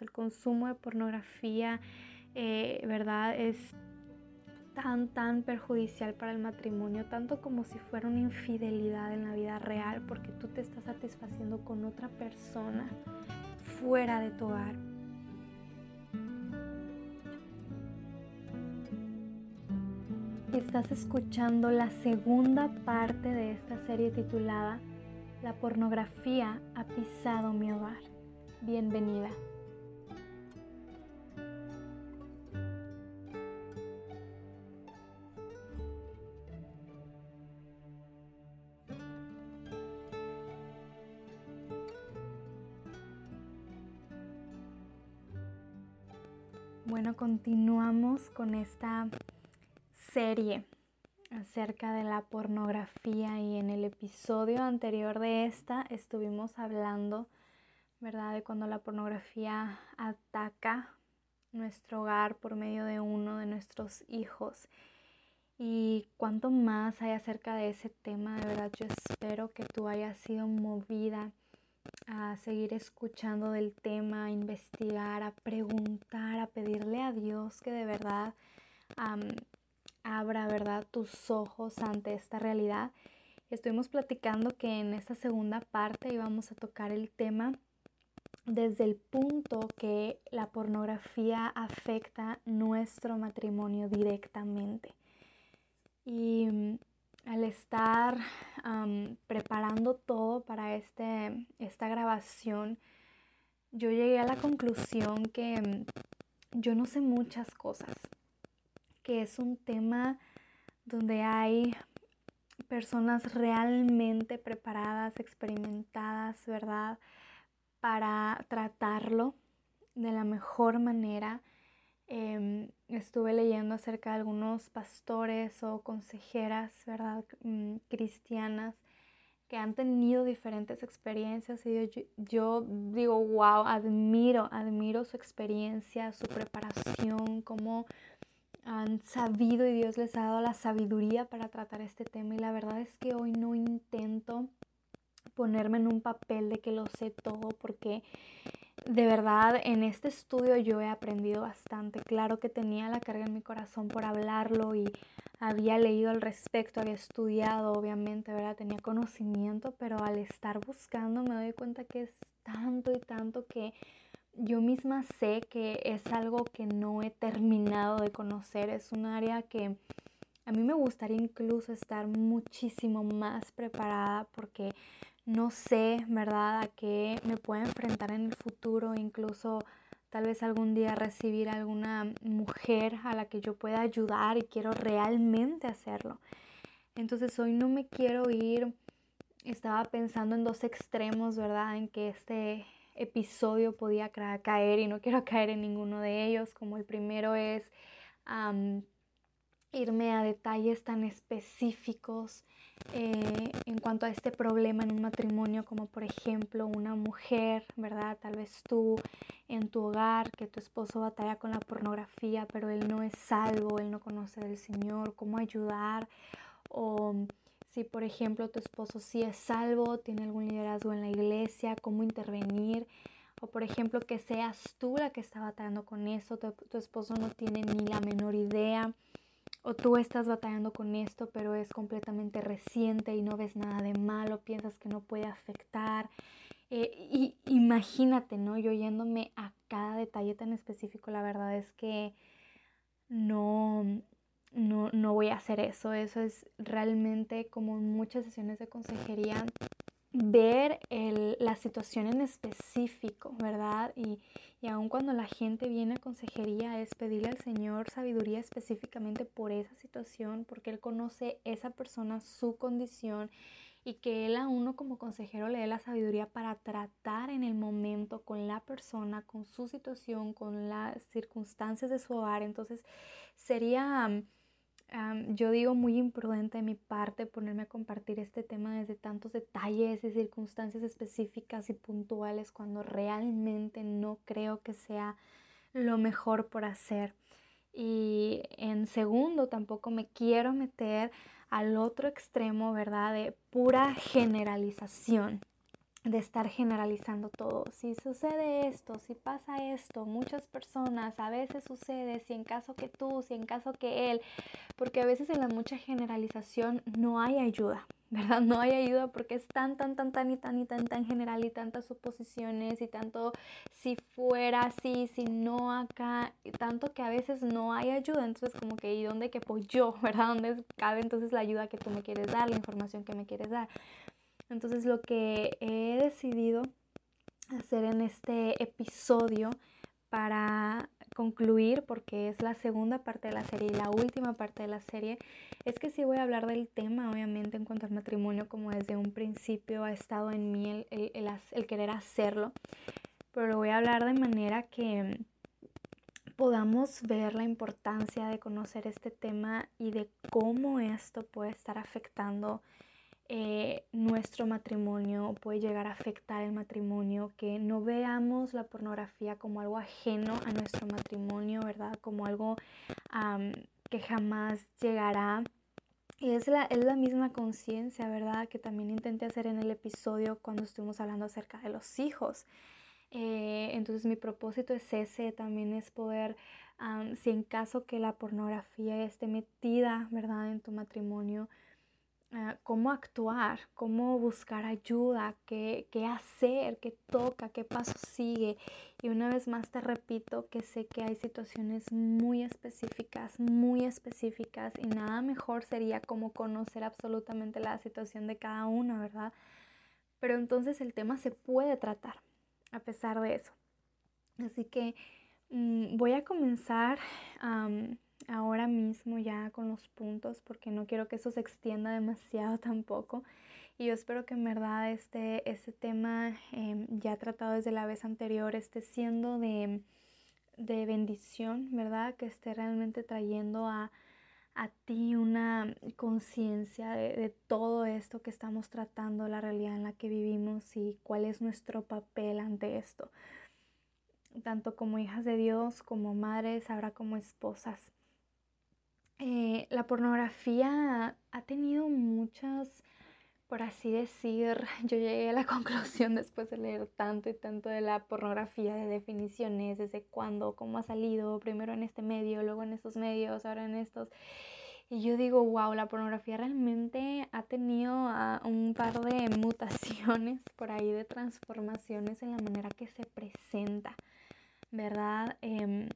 El consumo de pornografía, eh, ¿verdad? Es tan, tan perjudicial para el matrimonio, tanto como si fuera una infidelidad en la vida real, porque tú te estás satisfaciendo con otra persona fuera de tu hogar. Estás escuchando la segunda parte de esta serie titulada La pornografía ha pisado mi hogar. Bienvenida. Continuamos con esta serie acerca de la pornografía y en el episodio anterior de esta estuvimos hablando, ¿verdad?, de cuando la pornografía ataca nuestro hogar por medio de uno de nuestros hijos. Y cuanto más hay acerca de ese tema, de verdad yo espero que tú hayas sido movida a seguir escuchando del tema, a investigar, a preguntar, a pedirle a Dios que de verdad abra, ¿verdad?, tus ojos ante esta realidad. Estuvimos platicando que en esta segunda parte íbamos a tocar el tema desde el punto que la pornografía afecta nuestro matrimonio directamente. Y al estar preparando todo para este, esta grabación, yo llegué a la conclusión que mm, yo no sé muchas cosas, que es un tema donde hay personas realmente preparadas, experimentadas, ¿verdad? Para tratarlo de la mejor manera Em, estuve leyendo acerca de algunos pastores o consejeras, ¿verdad? Mm, cristianas que han tenido diferentes experiencias y yo, yo, digo, wow, admiro, admiro su experiencia, su preparación, cómo han sabido y Dios les ha dado la sabiduría para tratar este tema y la verdad es que hoy no intento ponerme en un papel de que lo sé todo porque de verdad en este estudio yo he aprendido bastante. Claro que tenía la carga en mi corazón por hablarlo y había leído al respecto, había estudiado, obviamente, ¿verdad? Tenía conocimiento, pero al estar buscando me doy cuenta que es tanto y tanto que yo misma sé que es algo que no he terminado de conocer. Es un área que a mí me gustaría incluso estar muchísimo más preparada porque no sé, ¿verdad?, a qué me puedo enfrentar en el futuro, incluso tal vez algún día recibir alguna mujer a la que yo pueda ayudar y quiero realmente hacerlo. Entonces hoy no me quiero ir, estaba pensando en dos extremos, ¿verdad?, en que este episodio podía caer y no quiero caer en ninguno de ellos, como el primero es irme a detalles tan específicos eh, en cuanto a este problema en un matrimonio, como por ejemplo una mujer, ¿verdad? Tal vez tú en tu hogar, que tu esposo batalla con la pornografía, pero él no es salvo, él no conoce del Señor, cómo ayudar, o si por ejemplo tu esposo sí es salvo, tiene algún liderazgo en la iglesia, cómo intervenir. O por ejemplo que seas tú la que está batallando con eso, tu esposo no tiene ni la menor idea o tú estás batallando con esto, pero es completamente reciente y no ves nada de malo, piensas que no puede afectar. Eh, y imagínate, ¿no? Yo yéndome a cada detalle tan específico, la verdad es que no, no, no voy a hacer eso. Eso es realmente como en muchas sesiones de consejería, ver la situación en específico, ¿verdad? Y, y aun cuando la gente viene a consejería es pedirle al Señor sabiduría específicamente por esa situación, porque Él conoce esa persona, su condición y que Él a uno como consejero le dé la sabiduría para tratar en el momento con la persona, con su situación, con las circunstancias de su hogar. Entonces sería yo digo muy imprudente de mi parte ponerme a compartir este tema desde tantos detalles y circunstancias específicas y puntuales cuando realmente no creo que sea lo mejor por hacer. Y en segundo, tampoco me quiero meter al otro extremo, ¿verdad? De pura generalización. De estar generalizando todo. Si sucede esto, si pasa esto, muchas personas, a veces sucede, si en caso que tú, si en caso que él, porque a veces en la mucha generalización no hay ayuda, ¿verdad? No hay ayuda porque es tan, tan, tan, tan y tan y tan, tan general y tantas suposiciones y tanto si fuera así, si no acá, y tanto que a veces no hay ayuda. Entonces como que, ¿y dónde que pues yo, ¿verdad? ¿Dónde cabe entonces la ayuda que tú me quieres dar, la información que me quieres dar? Entonces lo que he decidido hacer en este episodio para concluir, porque es la segunda parte de la serie y la última parte de la serie, es que sí voy a hablar del tema, obviamente, en cuanto al matrimonio, como desde un principio ha estado en mí el, el querer hacerlo, pero lo voy a hablar de manera que podamos ver la importancia de conocer este tema y de cómo esto puede estar afectando eh, nuestro matrimonio, puede llegar a afectar el matrimonio, que no veamos la pornografía como algo ajeno a nuestro matrimonio, ¿verdad? Como algo que jamás llegará. Y es la, es la misma conciencia, ¿verdad? Que también intenté hacer en el episodio cuando estuvimos hablando acerca de los hijos. Eh, entonces mi propósito es ese, también es poder, si en caso que la pornografía esté metida, ¿verdad? En tu matrimonio, Ah, cómo actuar, cómo buscar ayuda, qué, qué hacer, qué toca, qué paso sigue. Y una vez más te repito que sé que hay situaciones muy específicas, muy específicas y nada mejor sería como conocer absolutamente la situación de cada uno, ¿verdad? Pero entonces el tema se puede tratar a pesar de eso. Así que mm, voy a comenzar ahora mismo ya con los puntos porque no quiero que eso se extienda demasiado tampoco. Y yo espero que en verdad este, tema em, ya tratado desde la vez anterior esté siendo de, de bendición, ¿verdad? Que esté realmente trayendo a, a ti una conciencia de, de, todo esto que estamos tratando, la realidad en la que vivimos y cuál es nuestro papel ante esto, tanto como hijas de Dios, como madres, ahora como esposas. Eh, la pornografía ha tenido muchas, por así decir, yo llegué a la conclusión después de leer tanto y tanto de la pornografía, de definiciones, desde cuándo, cómo ha salido, primero en este medio, luego en estos medios, ahora en estos. Y yo digo, wow, la pornografía realmente ha tenido un par de mutaciones por ahí, de transformaciones en la manera que se presenta, ¿verdad? Em,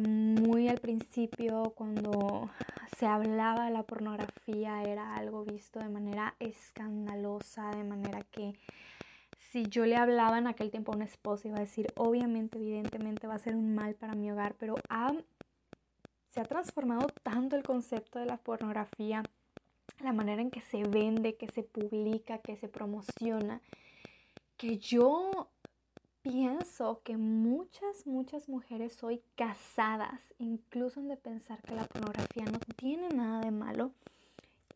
muy al principio cuando se hablaba de la pornografía era algo visto de manera escandalosa, de manera que si yo le hablaba en aquel tiempo a una esposa iba a decir, obviamente, evidentemente va a ser un mal para mi hogar, pero se ha transformado tanto el concepto de la pornografía, la manera en que se vende, que se publica, que se promociona, que yo pienso que muchas, muchas mujeres hoy casadas incluso han de pensar que la pornografía no tiene nada de malo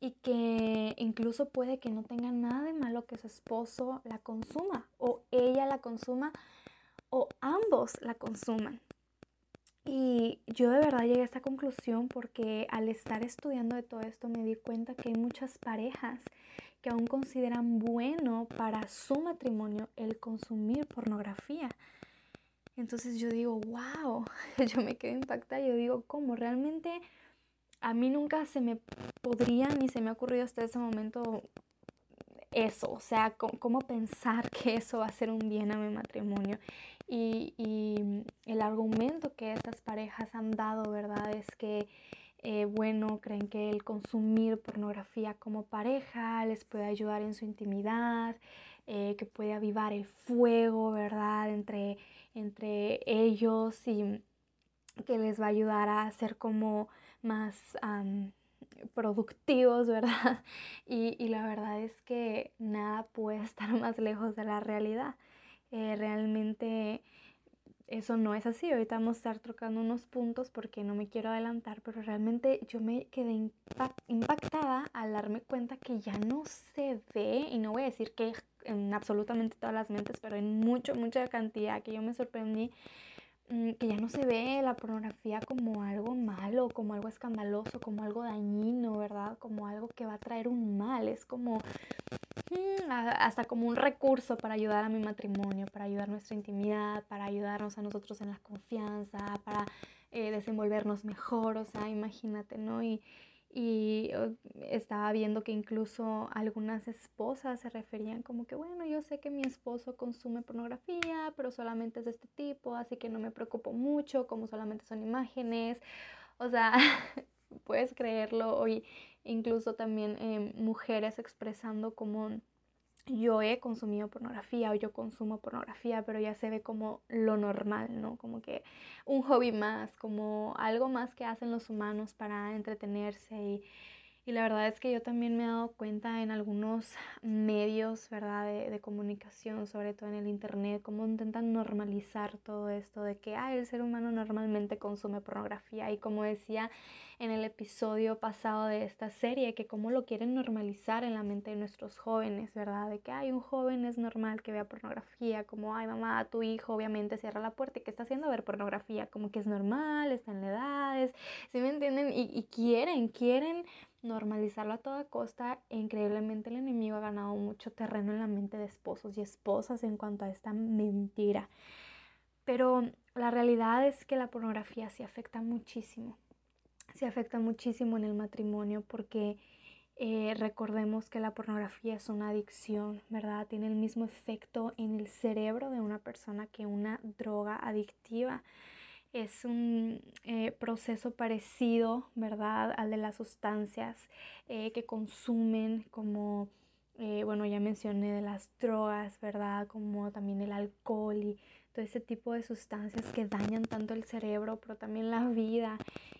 y que incluso puede que no tenga nada de malo que su esposo la consuma o ella la consuma o ambos la consuman. Y yo de verdad llegué a esta conclusión porque al estar estudiando de todo esto me di cuenta que hay muchas parejas que aún consideran bueno para su matrimonio el consumir pornografía. Entonces yo digo, wow, yo me quedo impactada, yo digo, ¿cómo? Realmente a mí nunca se me podría ni se me ha ocurrido hasta ese momento eso, o sea, cómo, pensar que eso va a ser un bien a mi matrimonio. Y, y el argumento que estas parejas han dado, ¿verdad? Es que eh, bueno, creen que el consumir pornografía como pareja les puede ayudar en su intimidad, eh, que puede avivar el fuego, ¿verdad? Entre, entre ellos y que les va a ayudar a ser como más productivos, ¿verdad? Y, la verdad es que nada puede estar más lejos de la realidad. Eh, realmente eso no es así. Ahorita vamos a estar trocando unos puntos porque no me quiero adelantar, pero realmente yo me quedé impactada al darme cuenta que ya no se ve, y no voy a decir que en absolutamente todas las mentes, pero en mucho, mucha cantidad que yo me sorprendí, mm, que ya no se ve la pornografía como algo malo, como algo escandaloso, como algo dañino, ¿verdad? Como algo que va a traer un mal. Es como hasta como un recurso para ayudar a mi matrimonio, para ayudar nuestra intimidad, para ayudarnos a nosotros en la confianza, para eh, desenvolvernos mejor, o sea, imagínate, ¿no? Y, y estaba viendo que incluso algunas esposas se referían como que, bueno, yo sé que mi esposo consume pornografía, pero solamente es de este tipo, así que no me preocupo mucho, como solamente son imágenes. O sea, puedes creerlo, hoy incluso también eh, mujeres expresando como yo he consumido pornografía o yo consumo pornografía, pero ya se ve como lo normal, ¿no? Como que un hobby más, como algo más que hacen los humanos para entretenerse y y la verdad es que yo también me he dado cuenta en algunos medios, ¿verdad?, de, de, comunicación, sobre todo en el Internet, cómo intentan normalizar todo esto de que, ah, el ser humano normalmente consume pornografía. Y como decía en el episodio pasado de esta serie, que cómo lo quieren normalizar en la mente de nuestros jóvenes, ¿verdad? De que, ay, un joven es normal que vea pornografía, como, ay, mamá, tu hijo obviamente cierra la puerta y que está haciendo ver pornografía, como que es normal, está en edades, ¿sí me entienden? Y, y quieren, quieren normalizarlo a toda costa e increíblemente el enemigo ha ganado mucho terreno en la mente de esposos y esposas en cuanto a esta mentira. Pero la realidad es que la pornografía sí afecta muchísimo, sí afecta muchísimo en el matrimonio porque eh, recordemos que la pornografía es una adicción, ¿verdad? Tiene el mismo efecto en el cerebro de una persona que una droga adictiva es un eh, proceso parecido, ¿verdad?, al de las sustancias eh, que consumen, como, eh, bueno, ya mencioné de las drogas, ¿verdad?, como también el alcohol y todo ese tipo de sustancias que dañan tanto el cerebro, pero también la vida.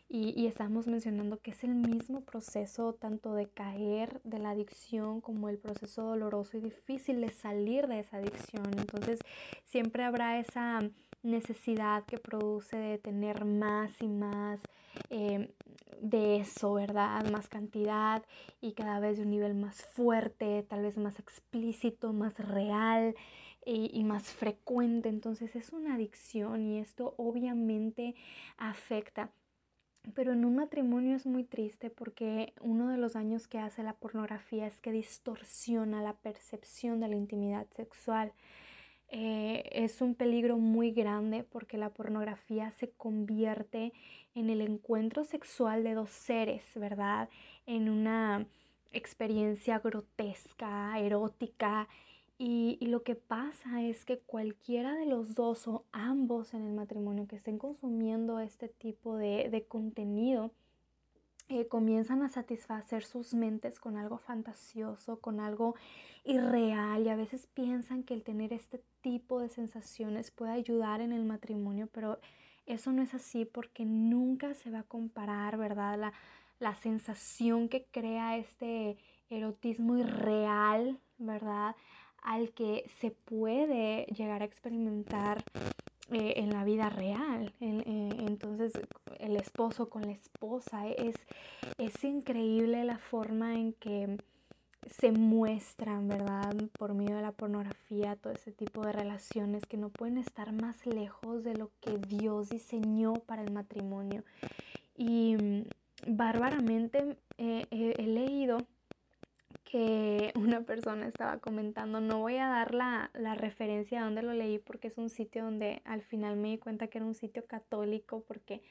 Y, y, estamos mencionando que es el mismo proceso tanto de caer de la adicción como el proceso doloroso y difícil de salir de esa adicción. Entonces siempre habrá esa necesidad que produce de tener más y más eh, de eso, ¿verdad? Más cantidad y cada vez de un nivel más fuerte, tal vez más explícito, más real y, y más frecuente. Entonces es una adicción y esto obviamente afecta. Pero en un matrimonio es muy triste porque uno de los daños que hace la pornografía es que distorsiona la percepción de la intimidad sexual. Eh, es un peligro muy grande porque la pornografía se convierte en el encuentro sexual de dos seres, ¿verdad? En una experiencia grotesca, erótica. Y, lo que pasa es que cualquiera de los dos o ambos en el matrimonio que estén consumiendo este tipo de, de contenido, eh, comienzan a satisfacer sus mentes con algo fantasioso, con algo irreal y a veces piensan que el tener este tipo de sensaciones puede ayudar en el matrimonio, pero eso no es así porque nunca se va a comparar, ¿verdad? La, la sensación que crea este erotismo irreal, ¿verdad? Al que se puede llegar a experimentar eh, en la vida real. Eh, entonces, el esposo con la esposa, es, es increíble la forma en que se muestran, ¿verdad? Por medio de la pornografía, todo ese tipo de relaciones que no pueden estar más lejos de lo que Dios diseñó para el matrimonio. Y mm, bárbaramente eh, he leído que una persona estaba comentando, no voy a dar la, la referencia a donde lo leí porque es un sitio donde al final me di cuenta que era un sitio católico porque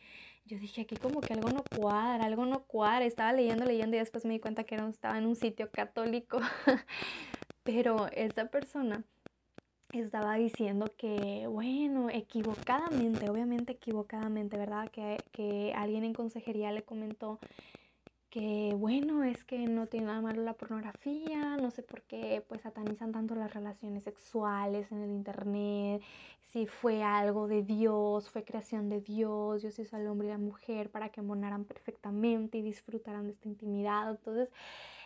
yo dije aquí como que algo no cuadra, algo no cuadra. Estaba leyendo, leyendo y después me di cuenta que era, estaba en un sitio católico. Pero esa persona estaba diciendo que, bueno, equivocadamente, obviamente equivocadamente, ¿verdad? Que, que alguien en consejería le comentó que bueno, es que no tiene nada malo la pornografía, no sé por qué pues satanizan tanto las relaciones sexuales en el internet, si fue algo de Dios, fue creación de Dios, Dios hizo al hombre y la mujer para que monaran perfectamente y disfrutaran de esta intimidad. Entonces,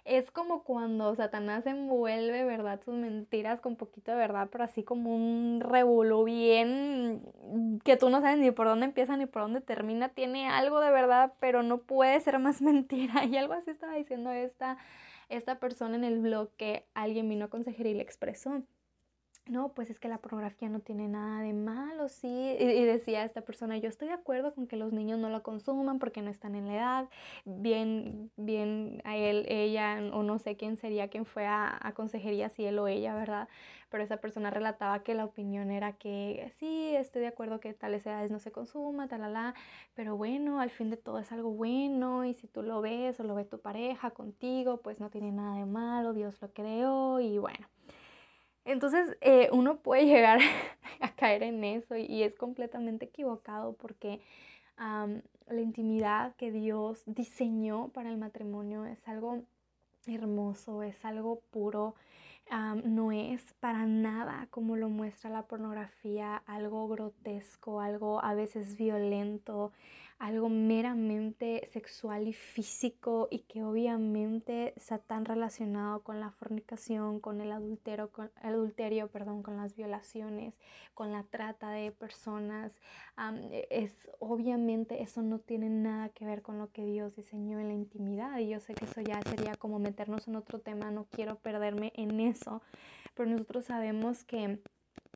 es como cuando Satanás envuelve, ¿verdad? Sus mentiras con poquito de verdad, pero así como un revolú bien que tú no sabes ni por dónde empieza ni por dónde termina. Tiene algo de verdad, pero no puede ser más mentira. Y algo así estaba diciendo esta, esta persona en el blog que alguien vino a consejería y le expresó. No, pues es que la pornografía no tiene nada de malo, sí. Y, decía esta persona, yo estoy de acuerdo con que los niños no lo consuman porque no están en la edad. Bien, bien a él, ella, o no sé quién sería quien fue a, a consejería, si él o ella, ¿verdad? Pero esa persona relataba que la opinión era que sí, estoy de acuerdo que tales edades no se consuma, talala, pero bueno, al fin de todo es algo bueno y si tú lo ves o lo ve tu pareja contigo, pues no tiene nada de malo, Dios lo creó y bueno. Entonces eh, uno puede llegar a caer en eso y, es completamente equivocado porque la intimidad que Dios diseñó para el matrimonio es algo hermoso, es algo puro, no es para nada como lo muestra la pornografía, algo grotesco, algo a veces violento, algo meramente sexual y físico y que obviamente está tan relacionado con la fornicación, con el adulterio, con, adulterio, perdón, con las violaciones, con la trata de personas. E, es obviamente eso no tiene nada que ver con lo que Dios diseñó en la intimidad y yo sé que eso ya sería como meternos en otro tema, no quiero perderme en eso, pero nosotros sabemos que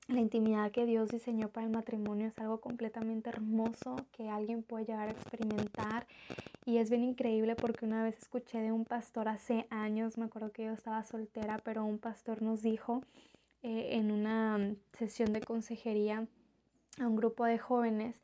la intimidad que Dios diseñó para el matrimonio es algo completamente hermoso que alguien puede llegar a experimentar y es bien increíble porque una vez escuché de un pastor hace años, me acuerdo que yo estaba soltera, pero un pastor nos dijo eh, en una sesión de consejería a un grupo de jóvenes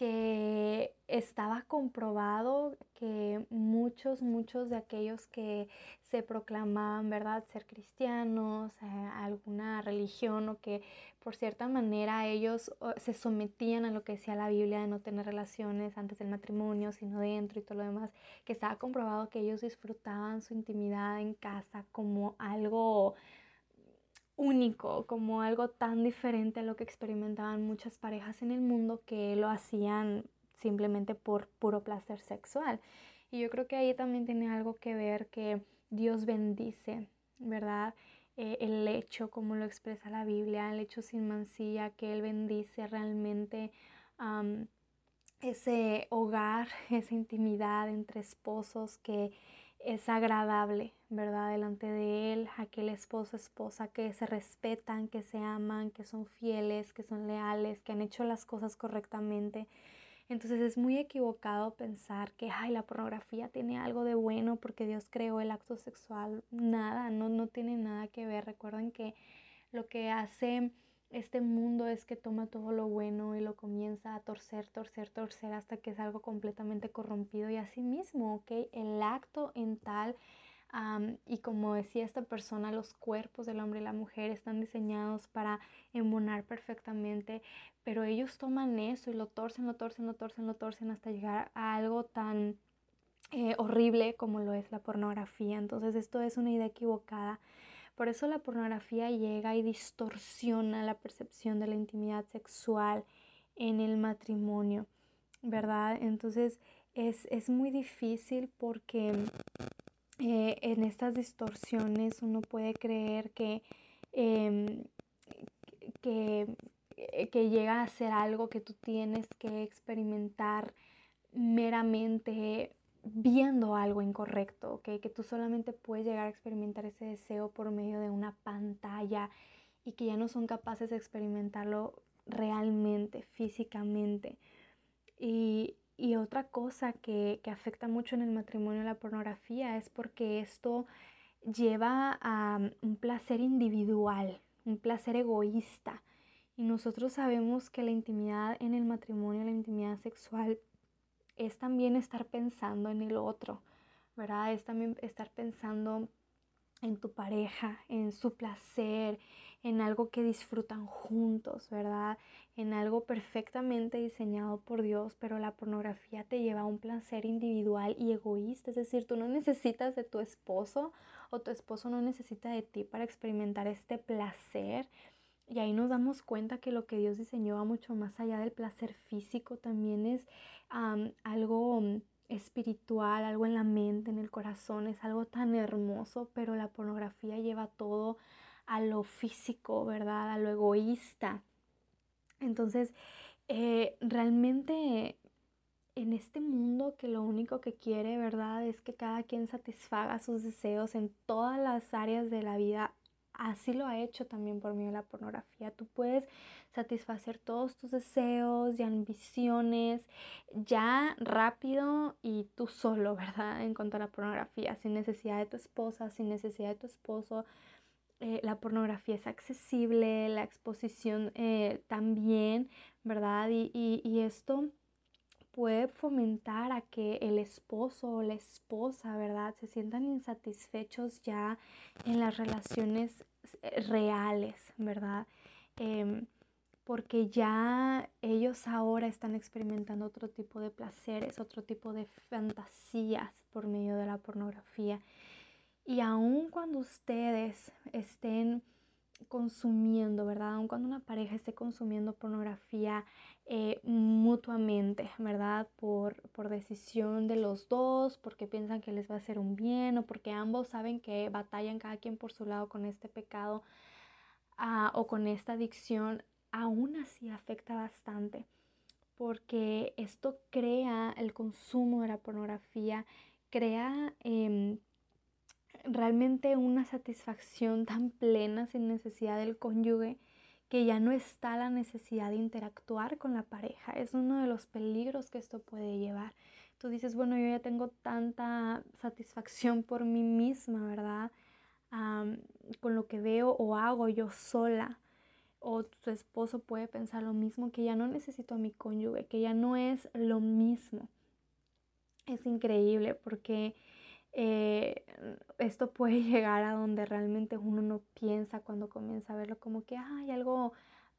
que estaba comprobado que muchos, muchos de aquellos que se proclamaban, ¿verdad?, ser cristianos, eh, alguna religión o que por cierta manera ellos se sometían a lo que decía la Biblia de no tener relaciones antes del matrimonio, sino dentro y todo lo demás, que estaba comprobado que ellos disfrutaban su intimidad en casa como algo único, como algo tan diferente a lo que experimentaban muchas parejas en el mundo que lo hacían simplemente por puro placer sexual. Y yo creo que ahí también tiene algo que ver que Dios bendice, ¿verdad? Eh, el hecho, como lo expresa la Biblia, el hecho sin mancilla, que Él bendice realmente ese hogar, esa intimidad entre esposos que es agradable, ¿verdad? Delante de Él, aquel esposo, esposa que se respetan, que se aman, que son fieles, que son leales, que han hecho las cosas correctamente. Entonces es muy equivocado pensar que, ay, la pornografía tiene algo de bueno porque Dios creó el acto sexual. Nada, no, no tiene nada que ver. Recuerden que lo que hace este mundo es que toma todo lo bueno y lo comienza a torcer, torcer, torcer hasta que es algo completamente corrompido y así mismo, ¿ok? El acto en tal, y como decía esta persona, los cuerpos del hombre y la mujer están diseñados para embonar perfectamente, pero ellos toman eso y lo torcen, lo torcen, lo torcen, lo torcen hasta llegar a algo tan eh, horrible como lo es la pornografía. Entonces esto es una idea equivocada por eso la pornografía llega y distorsiona la percepción de la intimidad sexual en el matrimonio, ¿verdad? Entonces es, muy difícil porque eh, en estas distorsiones uno puede creer que, em, que, que llega a ser algo que tú tienes que experimentar meramente viendo algo incorrecto, que tú solamente puedes llegar a experimentar ese deseo por medio de una pantalla y que ya no son capaces de experimentarlo realmente, físicamente. Y, otra cosa que, que, afecta mucho en el matrimonio la pornografía es porque esto lleva a un placer individual, un placer egoísta. Y nosotros sabemos que la intimidad en el matrimonio, la intimidad sexual, es también estar pensando en el otro, ¿verdad? Es también estar pensando en tu pareja, en su placer, en algo que disfrutan juntos, ¿verdad? En algo perfectamente diseñado por Dios, pero la pornografía te lleva a un placer individual y egoísta, es decir, tú no necesitas de tu esposo o tu esposo no necesita de ti para experimentar este placer. Y ahí nos damos cuenta que lo que Dios diseñó va mucho más allá del placer físico, también es algo mm, espiritual, algo en la mente, en el corazón, es algo tan hermoso, pero la pornografía lleva todo a lo físico, ¿verdad? A lo egoísta. Entonces, eh, realmente en este mundo que lo único que quiere, ¿verdad? Es que cada quien satisfaga sus deseos en todas las áreas de la vida así lo ha hecho también por medio de la pornografía. Tú puedes satisfacer todos tus deseos y ambiciones ya rápido y tú solo, ¿verdad? En cuanto a la pornografía, sin necesidad de tu esposa, sin necesidad de tu esposo. Eh, la pornografía es accesible, la exposición eh, también, ¿verdad? Y, y esto puede fomentar a que el esposo o la esposa, ¿verdad? Se sientan insatisfechos ya en las relaciones eh, reales, ¿verdad? Em, porque ya ellos ahora están experimentando otro tipo de placeres, otro tipo de fantasías por medio de la pornografía. Y aun cuando ustedes estén consumiendo, ¿verdad? Aun cuando una pareja esté consumiendo pornografía eh, mutuamente, ¿verdad? Por, por decisión de los dos, porque piensan que les va a hacer un bien o porque ambos saben que batallan cada quien por su lado con este pecado ah, o con esta adicción, aún así afecta bastante, porque esto crea el consumo de la pornografía, crea... Em, realmente una satisfacción tan plena sin necesidad del cónyuge que ya no está la necesidad de interactuar con la pareja. Es uno de los peligros que esto puede llevar. Tú dices, bueno, yo ya tengo tanta satisfacción por mí misma, ¿verdad? con lo que veo o hago yo sola. O tu esposo puede pensar lo mismo, que ya no necesito a mi cónyuge, que ya no es lo mismo. Es increíble porque eh, esto puede llegar a donde realmente uno no piensa cuando comienza a verlo como que hay algo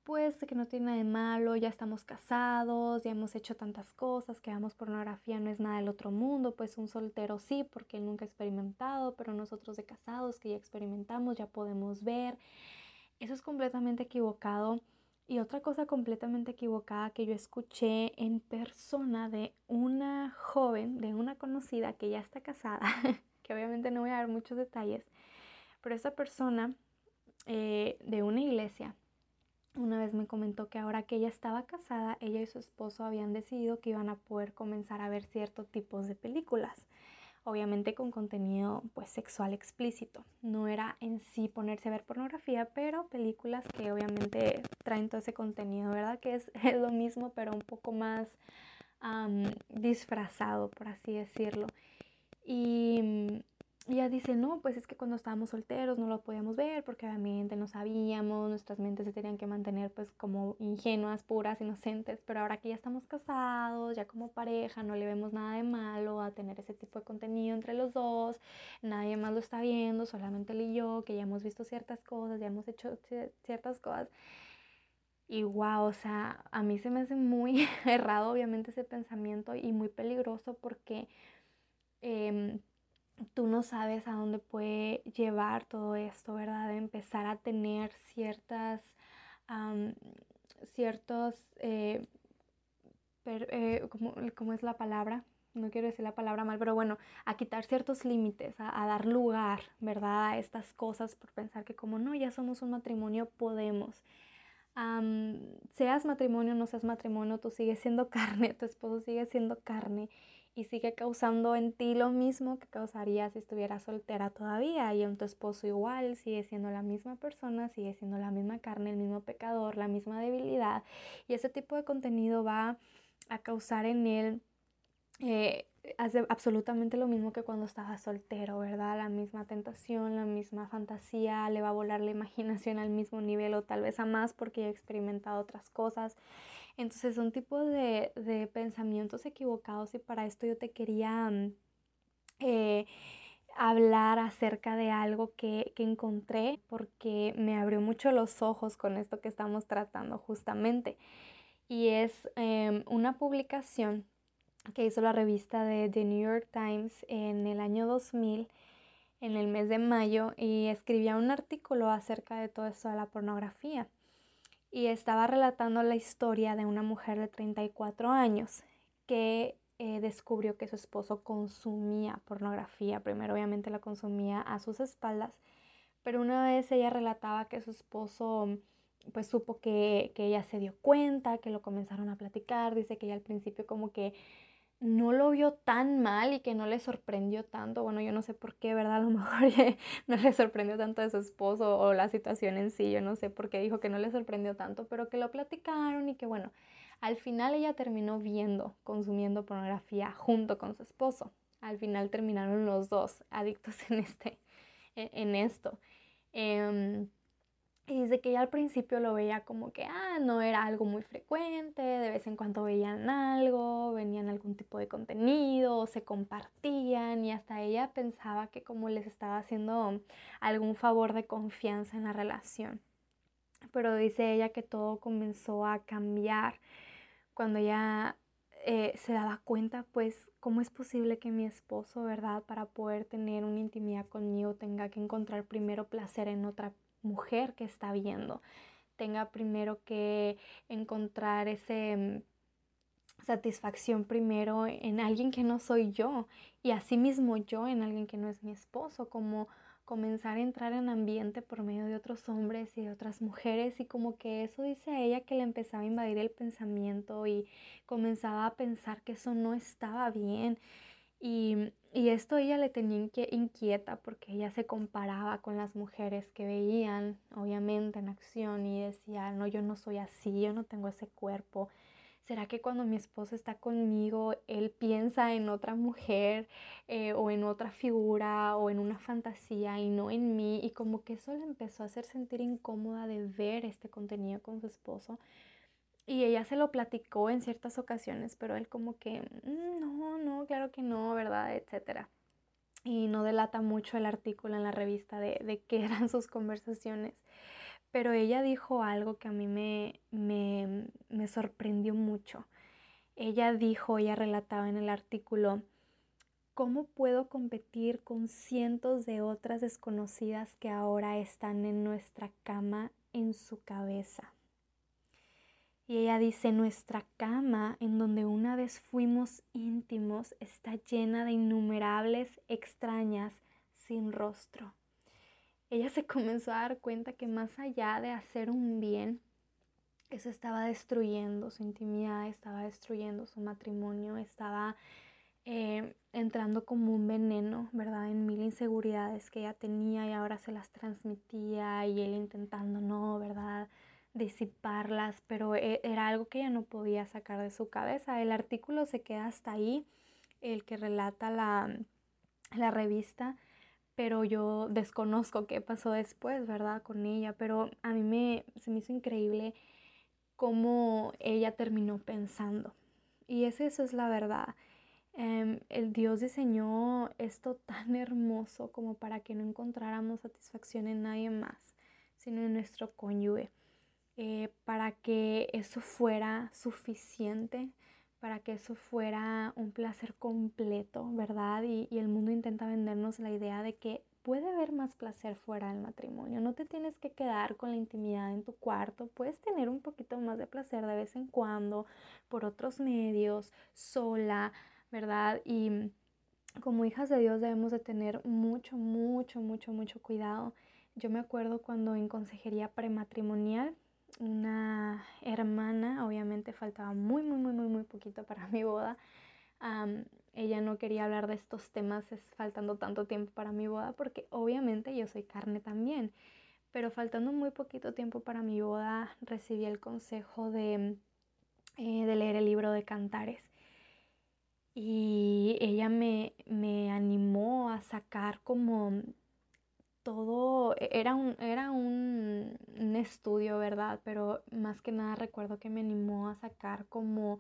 pues que no tiene nada de malo, ya estamos casados, ya hemos hecho tantas cosas, que damos pornografía no es nada del otro mundo, pues un soltero sí, porque él nunca ha experimentado, pero nosotros de casados que ya experimentamos, ya podemos ver. Eso es completamente equivocado. Y otra cosa completamente equivocada que yo escuché en persona de una joven, de una conocida que ya está casada, que obviamente no voy a dar muchos detalles, pero esa persona eh, de una iglesia una vez me comentó que ahora que ella estaba casada, ella y su esposo habían decidido que iban a poder comenzar a ver ciertos tipos de películas obviamente con contenido pues sexual explícito. No era en sí ponerse a ver pornografía, pero películas que obviamente traen todo ese contenido, ¿verdad? Que es, lo mismo, pero un poco más disfrazado, por así decirlo. Y y ella dice, no, pues es que cuando estábamos solteros no lo podíamos ver porque obviamente no sabíamos, nuestras mentes se tenían que mantener pues como ingenuas, puras, inocentes, pero ahora que ya estamos casados, ya como pareja, no le vemos nada de malo a tener ese tipo de contenido entre los dos, nadie más lo está viendo, solamente él y yo, que ya hemos visto ciertas cosas, ya hemos hecho ciertas cosas. Y wow, o sea, a mí se me hace muy errado obviamente ese pensamiento y muy peligroso porque... Eh, tú no sabes a dónde puede llevar todo esto, ¿verdad? De empezar a tener ciertas, ciertos, eh, eh, ¿cómo, es la palabra? No quiero decir la palabra mal, pero bueno, a quitar ciertos límites, a, dar lugar, ¿verdad? A estas cosas por pensar que como no, ya somos un matrimonio, podemos. seas matrimonio, no seas matrimonio, tú sigues siendo carne, tu esposo sigue siendo carne y sigue causando en ti lo mismo que causaría si estuviera soltera todavía y en tu esposo igual, sigue siendo la misma persona, sigue siendo la misma carne, el mismo pecador, la misma debilidad y ese tipo de contenido va a causar en él eh, hace absolutamente lo mismo que cuando estaba soltero, ¿verdad? La misma tentación, la misma fantasía, le va a volar la imaginación al mismo nivel o tal vez a más porque ha experimentado otras cosas. Entonces son tipos de, de pensamientos equivocados y para esto yo te quería mm, eh, hablar acerca de algo que, que, encontré porque me abrió mucho los ojos con esto que estamos tratando justamente. Y es em, una publicación que hizo la revista de The New York Times en el año 2000 en el mes de mayo y escribía un artículo acerca de todo esto de la pornografía y estaba relatando la historia de una mujer de 34 años que eh, descubrió que su esposo consumía pornografía. Primero obviamente la consumía a sus espaldas, pero una vez ella relataba que su esposo pues supo que, que ella se dio cuenta, que lo comenzaron a platicar, dice que ella al principio como que no lo vio tan mal y que no le sorprendió tanto. Bueno, yo no sé por qué, ¿verdad? A lo mejor no le sorprendió tanto a su esposo o la situación en sí. Yo no sé por qué dijo que no le sorprendió tanto, pero que lo platicaron y que bueno, al final ella terminó viendo, consumiendo pornografía junto con su esposo. Al final terminaron los dos adictos en, este, en, esto. Em, y dice que ella al principio lo veía como que, ah, no era algo muy frecuente, de vez en cuando veían algo, venían algún tipo de contenido, se compartían y hasta ella pensaba que como les estaba haciendo algún favor de confianza en la relación. Pero dice ella que todo comenzó a cambiar cuando ella eh, se daba cuenta, pues, cómo es posible que mi esposo, ¿verdad? Para poder tener una intimidad conmigo tenga que encontrar primero placer en otra mujer que está viendo. Tenga primero que encontrar ese mm, satisfacción primero en alguien que no soy yo y asimismo yo en alguien que no es mi esposo, como comenzar a entrar en ambiente por medio de otros hombres y de otras mujeres y como que eso dice a ella que le empezaba a invadir el pensamiento y comenzaba a pensar que eso no estaba bien y, y esto ella le tenía inquieta porque ella se comparaba con las mujeres que veían obviamente en acción y decía, no, yo no soy así, yo no tengo ese cuerpo, ¿Será que cuando mi esposo está conmigo, él piensa en otra mujer eh, o en otra figura o en una fantasía y no en mí? Y como que eso le empezó a hacer sentir incómoda de ver este contenido con su esposo. Y ella se lo platicó en ciertas ocasiones, pero él como que, mm, no, no, claro que no, ¿verdad? Etcétera. Y no delata mucho el artículo en la revista de, de qué eran sus conversaciones pero ella dijo algo que a mí me, me, me sorprendió mucho. Ella dijo, ella relataba en el artículo, ¿cómo puedo competir con cientos de otras desconocidas que ahora están en nuestra cama en su cabeza? Y ella dice, nuestra cama, en donde una vez fuimos íntimos, está llena de innumerables extrañas sin rostro ella se comenzó a dar cuenta que más allá de hacer un bien, eso estaba destruyendo su intimidad, estaba destruyendo su matrimonio, estaba eh, entrando como un veneno, ¿verdad? En mil inseguridades que ella tenía y ahora se las transmitía y él intentando, no, ¿verdad? Disiparlas, pero e, era algo que ella no podía sacar de su cabeza. El artículo se queda hasta ahí, el que relata la, la revista pero yo desconozco qué pasó después, ¿verdad? Con ella, pero a mí me, se me hizo increíble cómo ella terminó pensando. Y es eso es la verdad. Em, el Dios diseñó esto tan hermoso como para que no encontráramos satisfacción en nadie más, sino en nuestro cónyuge. Eh, para que eso fuera suficiente, para que eso fuera un placer completo, ¿verdad? Y, el mundo intenta vendernos la idea de que puede haber más placer fuera del matrimonio. No te tienes que quedar con la intimidad en tu cuarto. Puedes tener un poquito más de placer de vez en cuando por otros medios, sola, ¿verdad? Y como hijas de Dios debemos de tener mucho, mucho, mucho, mucho cuidado. Yo me acuerdo cuando en consejería prematrimonial una hermana, obviamente faltaba muy, muy, muy, muy, muy poquito para mi boda. ella no quería hablar de estos temas es faltando tanto tiempo para mi boda porque obviamente yo soy carne también. Pero faltando muy poquito tiempo para mi boda recibí el consejo de, eh, de leer el libro de Cantares. Y ella me, me animó a sacar como todo e-, era un, era un, estudio, ¿verdad? Pero más que nada recuerdo que me animó a sacar como,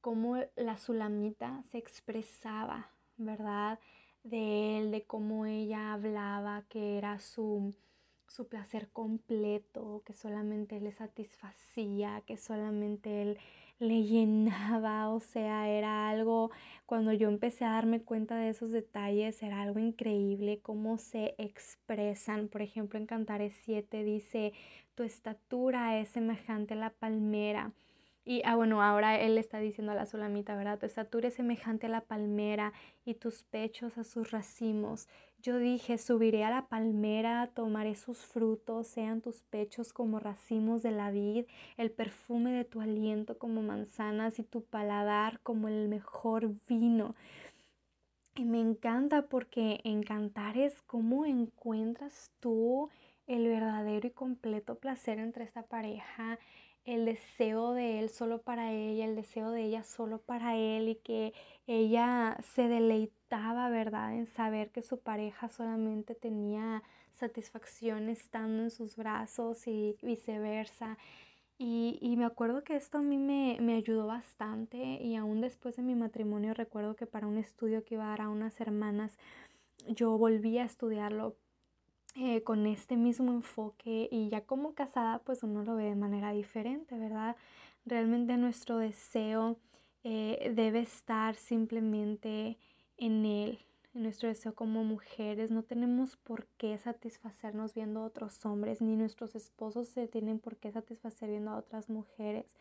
como la Sulamita se expresaba, ¿verdad? De él, de cómo ella hablaba, que era su, su placer completo, que solamente le satisfacía, que solamente él le llenaba, o sea, era algo, cuando yo empecé a darme cuenta de esos detalles, era algo increíble cómo se expresan. Por ejemplo, en Cantares 7 dice, tu estatura es semejante a la palmera, y ah, bueno, ahora él está diciendo a la sulamita, ¿verdad? Tu estatura es semejante a la palmera y tus pechos a sus racimos. Yo dije, subiré a la palmera, tomaré sus frutos, sean tus pechos como racimos de la vid, el perfume de tu aliento como manzanas y tu paladar como el mejor vino. Y me encanta porque encantar es cómo encuentras tú el verdadero y completo placer entre esta pareja, el deseo de él solo para ella, el deseo de ella solo para él y que ella se deleitaba, ¿verdad?, en saber que su pareja solamente tenía satisfacción estando en sus brazos y viceversa. Y, me acuerdo que esto a mí me, me, ayudó bastante y aún después de mi matrimonio recuerdo que para un estudio que iba a dar a unas hermanas, yo volví a estudiarlo eh, con este mismo enfoque y ya como casada pues uno lo ve de manera diferente, ¿verdad? Realmente nuestro deseo eh, debe estar simplemente en él, en nuestro deseo como mujeres. No tenemos por qué satisfacernos viendo a otros hombres, ni nuestros esposos se tienen por qué satisfacer viendo a otras mujeres.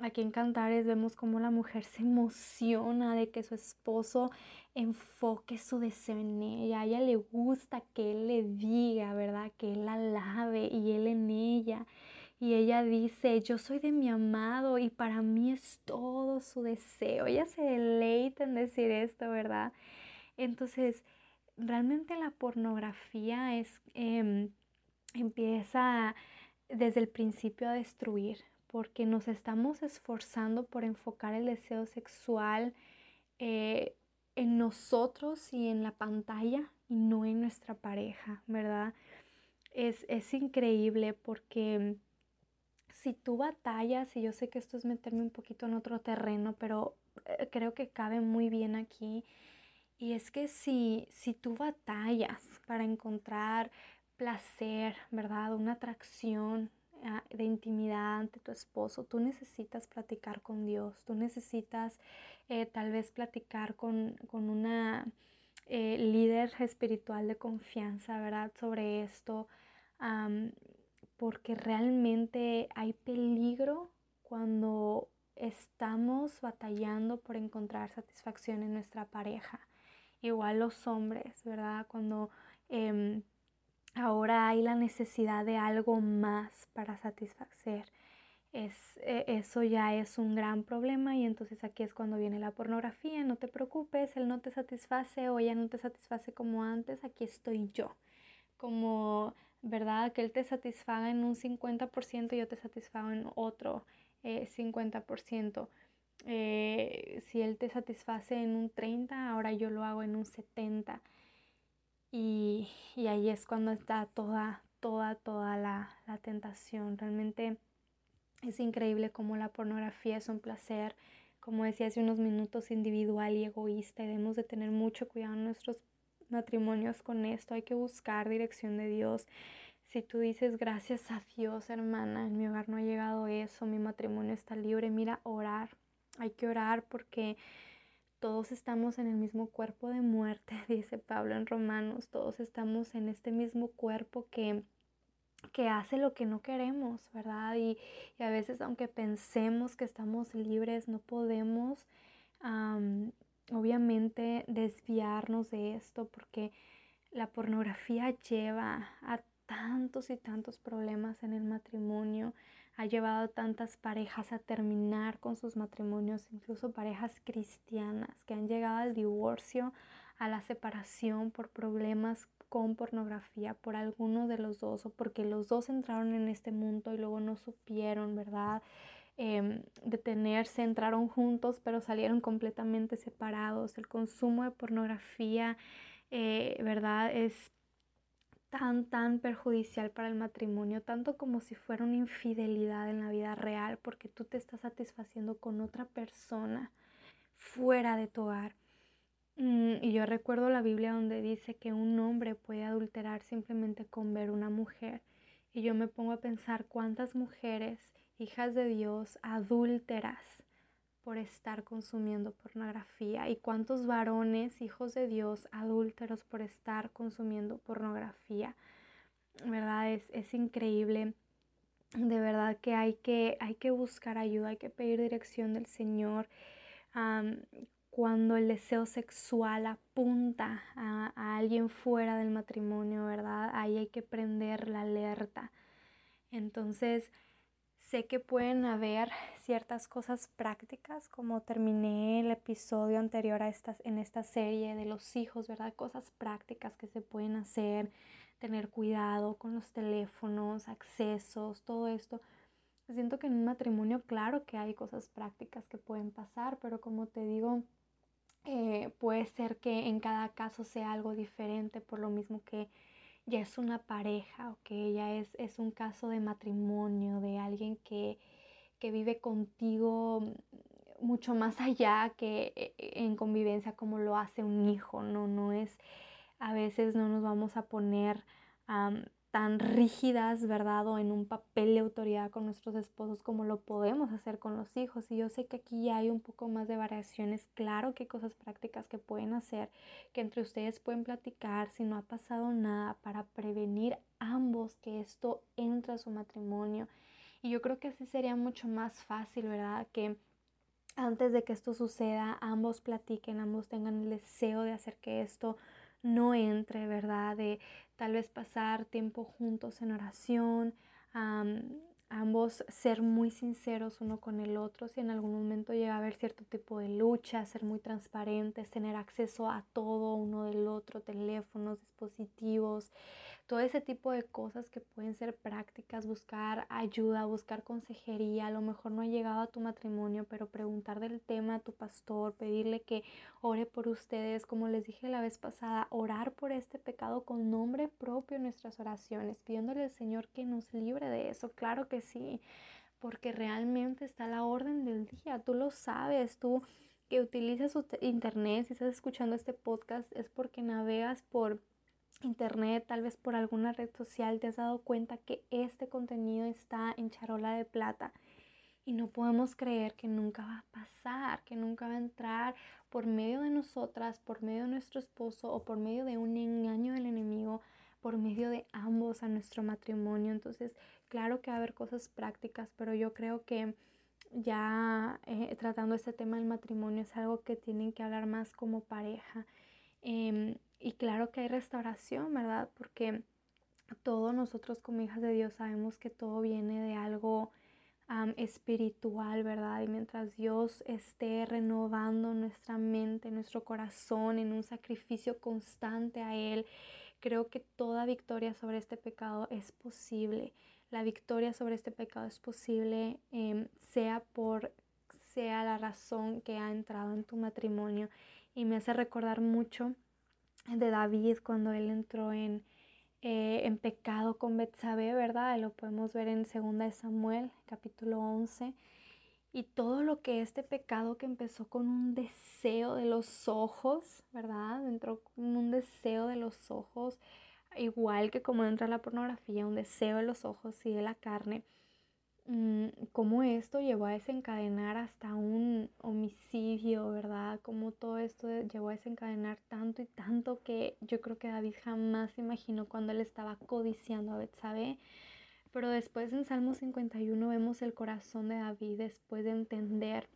Aquí en Cantares vemos cómo la mujer se emociona de que su esposo enfoque su deseo en ella. A ella le gusta que él le diga, ¿verdad? Que él la lave y él en ella. Y ella dice, yo soy de mi amado y para mí es todo su deseo. Ella se deleita en decir esto, ¿verdad? Entonces, realmente la pornografía es, em, empieza desde el principio a destruir, porque nos estamos esforzando por enfocar el deseo sexual eh, en nosotros y en la pantalla y no en nuestra pareja, ¿verdad? Es, es increíble porque si tú batallas, y yo sé que esto es meterme un poquito en otro terreno, pero eh, creo que cabe muy bien aquí, y es que si, si tú batallas para encontrar placer, ¿verdad? Una atracción, de intimidad ante tu esposo, tú necesitas platicar con Dios, tú necesitas eh, tal vez platicar con, una eh, líder espiritual de confianza, ¿verdad? Sobre esto, porque realmente hay peligro cuando estamos batallando por encontrar satisfacción en nuestra pareja. Igual los hombres, ¿verdad? Cuando em, ahora hay la necesidad de algo más para satisfacer. Es, e, eso ya es un gran problema y entonces aquí es cuando viene la pornografía, no te preocupes, él no te satisface o ella no te satisface como antes, aquí estoy yo. Como, ¿verdad? Que él te satisfaga en un 50% y yo te satisfago en otro 50%. Eh, eh, si él te satisface en un 30, ahora yo lo hago en un 70. Y, ahí es cuando está toda, toda, toda la, tentación. Realmente es increíble cómo la pornografía es un placer, como decía hace unos minutos, individual y egoísta. Y debemos de tener mucho cuidado en nuestros matrimonios con esto. Hay que buscar dirección de Dios. Si tú dices, gracias a Dios, hermana, en mi hogar no ha llegado eso, mi matrimonio está libre, mira, orar. Hay que orar porque todos estamos en el mismo cuerpo de muerte, dice Pablo en Romanos, todos estamos en este mismo cuerpo que, que hace lo que no queremos, ¿verdad? Y, a veces aunque pensemos que estamos libres, no podemos obviamente desviarnos de esto porque la pornografía lleva a tantos y tantos problemas en el matrimonio, ha llevado tantas parejas a terminar con sus matrimonios, incluso parejas cristianas que han llegado al divorcio, a la separación por problemas con pornografía, por alguno de los dos o porque los dos entraron en este mundo y luego no supieron, ¿verdad? Em, detenerse, entraron juntos pero salieron completamente separados. El consumo de pornografía, eh, ¿verdad? Es tan, tan perjudicial para el matrimonio, tanto como si fuera una infidelidad en la vida real, porque tú te estás satisfaciendo con otra persona fuera de tu hogar. Mm, y yo recuerdo la Biblia donde dice que un hombre puede adulterar simplemente con ver una mujer. Y yo me pongo a pensar cuántas mujeres, hijas de Dios, adúlteras, por estar consumiendo pornografía y cuántos varones, hijos de Dios, adúlteros por estar consumiendo pornografía. ¿Verdad? Es, es increíble de verdad que hay que, hay que buscar ayuda, hay que pedir dirección del Señor. cuando el deseo sexual apunta a, a, alguien fuera del matrimonio, ¿verdad? Ahí hay que prender la alerta. Entonces, sé que pueden haber ciertas cosas prácticas, como terminé el episodio anterior a estas, en esta serie de los hijos, ¿verdad? Cosas prácticas que se pueden hacer, tener cuidado con los teléfonos, accesos, todo esto. Siento que en un matrimonio, claro que hay cosas prácticas que pueden pasar, pero como te digo, eh, puede ser que en cada caso sea algo diferente, por lo mismo que ya es una pareja o que ya es, es un caso de matrimonio, de alguien que, que vive contigo mucho más allá que eh, en convivencia como lo hace un hijo, no, no es a veces no nos vamos a poner tan rígidas, ¿verdad? O en un papel de autoridad con nuestros esposos como lo podemos hacer con los hijos. Y yo sé que aquí ya hay un poco más de variaciones. Claro que hay cosas prácticas que pueden hacer, que entre ustedes pueden platicar si no ha pasado nada para prevenir ambos que esto entre a su matrimonio. Y yo creo que así sería mucho más fácil, ¿verdad? Que antes de que esto suceda, ambos platiquen, ambos tengan el deseo de hacer que esto no entre, ¿verdad? De tal vez pasar tiempo juntos en oración, ambos ser muy sinceros uno con el otro, si en algún momento llega a haber cierto tipo de lucha, ser muy transparentes, tener acceso a todo uno del otro, teléfonos, dispositivos, todo ese tipo de cosas que pueden ser prácticas, buscar ayuda, buscar consejería, a lo mejor no ha llegado a tu matrimonio, pero preguntar del tema a tu pastor, pedirle que ore por ustedes, como les dije la vez pasada, orar por este pecado con nombre propio en nuestras oraciones, pidiéndole al Señor que nos libre de eso, claro que sí, porque realmente está la orden del día, tú lo sabes, tú que utilizas internet, si estás escuchando este podcast, es porque navegas por internet, tal vez por alguna red social, te has dado cuenta que este contenido está en charola de plata. Y no podemos creer que nunca va a pasar, que nunca va a entrar por medio de nosotras, por medio de nuestro esposo o por medio de un engaño del enemigo, por medio de ambos a nuestro matrimonio. Entonces, claro que va a haber cosas prácticas, pero yo creo que ya eh, tratando este tema del matrimonio es algo que tienen que hablar más como pareja. Em, y claro que hay restauración, ¿verdad? Porque todos nosotros como hijas de Dios sabemos que todo viene de algo espiritual, ¿verdad? Y mientras Dios esté renovando nuestra mente, nuestro corazón en un sacrificio constante a Él, creo que toda victoria sobre este pecado es posible. La victoria sobre este pecado es posible, em, sea por sea la razón que ha entrado en tu matrimonio. Y me hace recordar mucho de David cuando él entró en, eh, en pecado con Betsabé, ¿verdad? Lo podemos ver en 2 Samuel, capítulo 11. Y todo lo que este pecado que empezó con un deseo de los ojos, ¿verdad? Entró con un deseo de los ojos, igual que como entra la pornografía, un deseo de los ojos y de la carne cómo esto llevó a desencadenar hasta un homicidio, ¿verdad? Cómo todo esto llevó a desencadenar tanto y tanto que yo creo que David jamás imaginó cuando él estaba codiciando a Betsabé. Pero después en Salmo 51 vemos el corazón de David después de entender,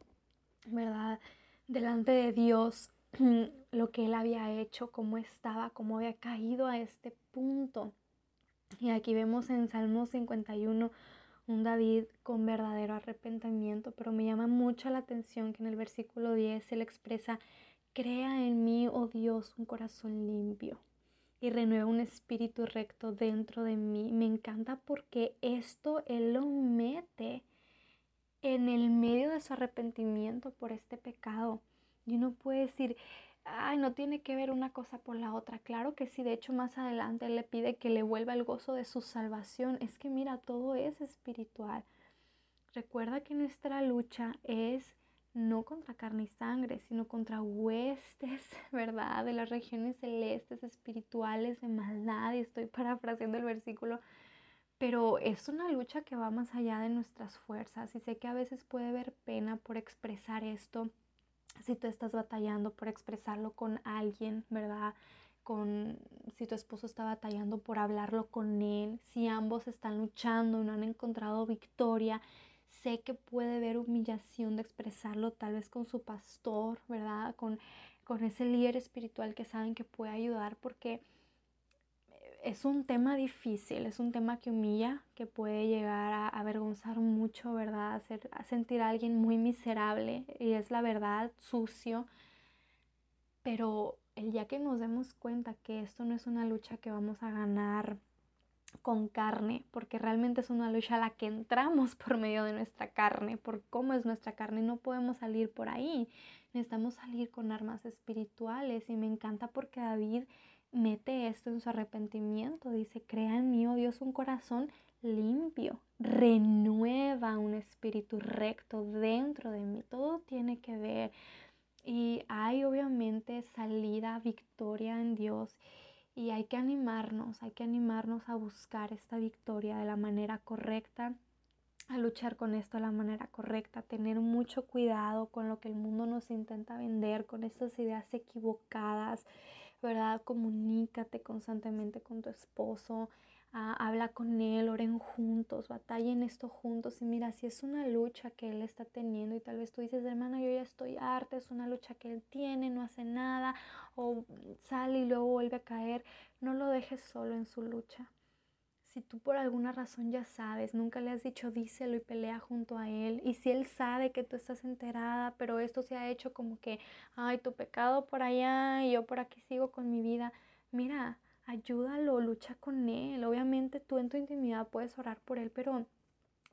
¿verdad? Delante de Dios lo que él había hecho, cómo estaba, cómo había caído a este punto. Y aquí vemos en Salmo 51 un David con verdadero arrepentimiento, pero me llama mucho la atención que en el versículo 10 él expresa, crea en mí, oh Dios, un corazón limpio y renueva un espíritu recto dentro de mí. Me encanta porque esto él lo mete en el medio de su arrepentimiento por este pecado. Y uno puede decir, ay, no tiene que ver una cosa por la otra. Claro que sí, de hecho más adelante él le pide que le vuelva el gozo de su salvación. Es que mira, todo es espiritual. Recuerda que nuestra lucha es no contra carne y sangre, sino contra huestes, ¿verdad? De las regiones celestes, espirituales, de maldad. Y estoy parafraseando el versículo. Pero es una lucha que va más allá de nuestras fuerzas. Y sé que a veces puede haber pena por expresar esto si tú estás batallando por expresarlo con alguien, ¿verdad? con si tu esposo está batallando por hablarlo con él, si ambos están luchando y no han encontrado victoria, sé que puede haber humillación de expresarlo tal vez con su pastor, ¿verdad? Con, con ese líder espiritual que saben que puede ayudar porque es un tema difícil, es un tema que humilla, que puede llegar a avergonzar mucho, ¿verdad? Hacer, a sentir a alguien muy miserable y es la verdad, sucio. Pero el día que nos demos cuenta que esto no es una lucha que vamos a ganar con carne, porque realmente es una lucha a la que entramos por medio de nuestra carne, por cómo es nuestra carne, no podemos salir por ahí, necesitamos salir con armas espirituales y me encanta porque David mete esto en su arrepentimiento. Dice, crea en mí, oh Dios, un corazón limpio, renueva un espíritu recto dentro de mí. Todo tiene que ver. Y hay obviamente salida, victoria en Dios. Y hay que animarnos, hay que animarnos a buscar esta victoria de la manera correcta, a luchar con esto de la manera correcta, tener mucho cuidado con lo que el mundo nos intenta vender, con estas ideas equivocadas, ¿verdad? Comunícate constantemente con tu esposo, ah, habla con él, oren juntos, batallen esto juntos. Y mira, si es una lucha que él está teniendo y tal vez tú dices, hermana, yo ya estoy harta, es una lucha que él tiene, no hace nada, o sale y luego vuelve a caer, no lo dejes solo en su lucha si tú por alguna razón ya sabes, nunca le has dicho díselo y pelea junto a él, y si él sabe que tú estás enterada, pero esto se ha hecho como que, ay, tu pecado por allá y yo por aquí sigo con mi vida, mira, ayúdalo, lucha con él. Obviamente tú en tu intimidad puedes orar por él, pero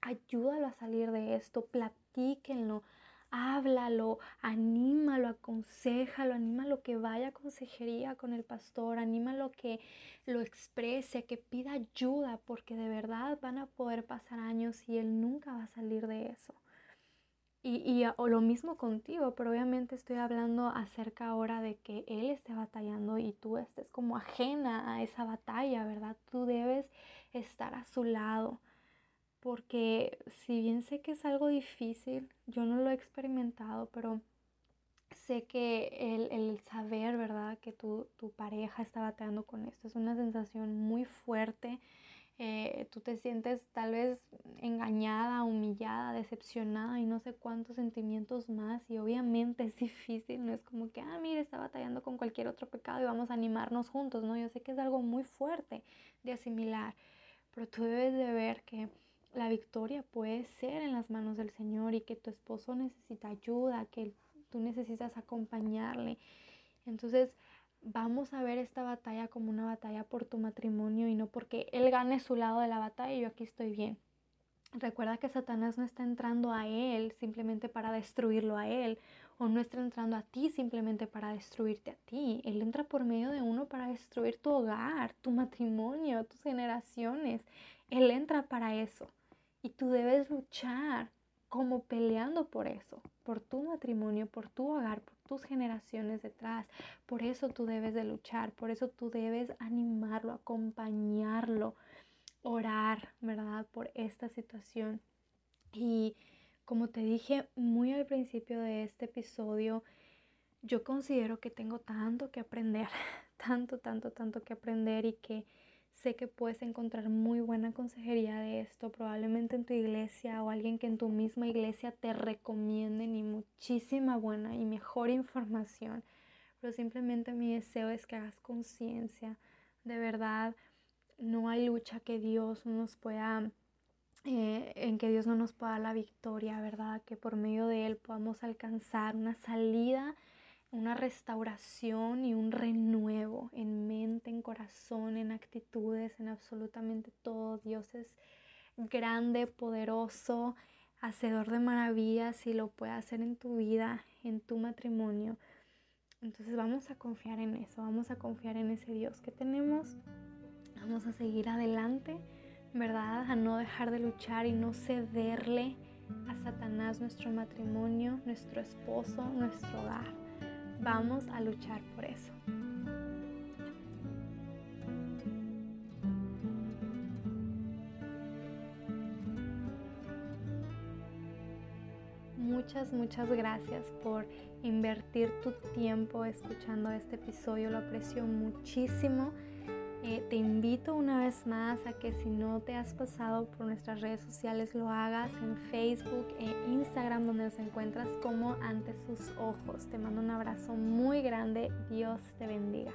ayúdalo a salir de esto, platíquenlo, háblalo, anímalo, aconsejalo, anímalo que vaya a consejería con el pastor, anímalo que lo exprese, que pida ayuda, porque de verdad van a poder pasar años y él nunca va a salir de eso. Y, y o lo mismo contigo, pero obviamente estoy hablando acerca ahora de que él esté batallando y tú estés como ajena a esa batalla, ¿verdad? Tú debes estar a su lado porque si bien sé que es algo difícil, yo no lo he experimentado, pero sé que el, saber, ¿verdad?, que tu, pareja está batallando con esto es una sensación muy fuerte. Eh, tú te sientes tal vez engañada, humillada, decepcionada y no sé cuántos sentimientos más y obviamente es difícil, no es como que, ah, mire, está batallando con cualquier otro pecado y vamos a animarnos juntos, ¿no? Yo sé que es algo muy fuerte de asimilar, pero tú debes de ver que la victoria puede ser en las manos del Señor y que tu esposo necesita ayuda, que tú necesitas acompañarle. Entonces, vamos a ver esta batalla como una batalla por tu matrimonio y no porque él gane su lado de la batalla y yo aquí estoy bien. Recuerda que Satanás no está entrando a él simplemente para destruirlo a él o no está entrando a ti simplemente para destruirte a ti. Él entra por medio de uno para destruir tu hogar, tu matrimonio, tus generaciones. Él entra para eso. Y tú debes luchar como peleando por eso, por tu matrimonio, por tu hogar, por tus generaciones detrás. Por eso tú debes de luchar, por eso tú debes animarlo, acompañarlo, orar, ¿verdad? Por esta situación. Y como te dije muy al principio de este episodio, yo considero que tengo tanto que aprender, tanto, tanto, tanto que aprender y que Sé que puedes encontrar muy buena consejería de esto, probablemente en tu iglesia o alguien que en tu misma iglesia te recomiende ni muchísima buena y mejor información. Pero simplemente mi deseo es que hagas conciencia. De verdad, no hay lucha que Dios nos pueda, eh, en que Dios no nos pueda dar la victoria, ¿verdad? Que por medio de Él podamos alcanzar una salida una restauración y un renuevo en mente, en corazón, en actitudes, en absolutamente todo. Dios es grande, poderoso, hacedor de maravillas y lo puede hacer en tu vida, en tu matrimonio. Entonces vamos a confiar en eso, vamos a confiar en ese Dios que tenemos. Vamos a seguir adelante, ¿verdad? A no dejar de luchar y no cederle a Satanás nuestro matrimonio, nuestro esposo, nuestro hogar. Vamos a luchar por eso. muchas, muchas gracias por invertir tu tiempo escuchando este episodio. Lo aprecio muchísimo. Eh, te invito una vez más a que si no te has pasado por nuestras redes sociales lo hagas en Facebook e Instagram donde nos encuentras como ante sus ojos. Te mando un abrazo muy grande. Dios te bendiga.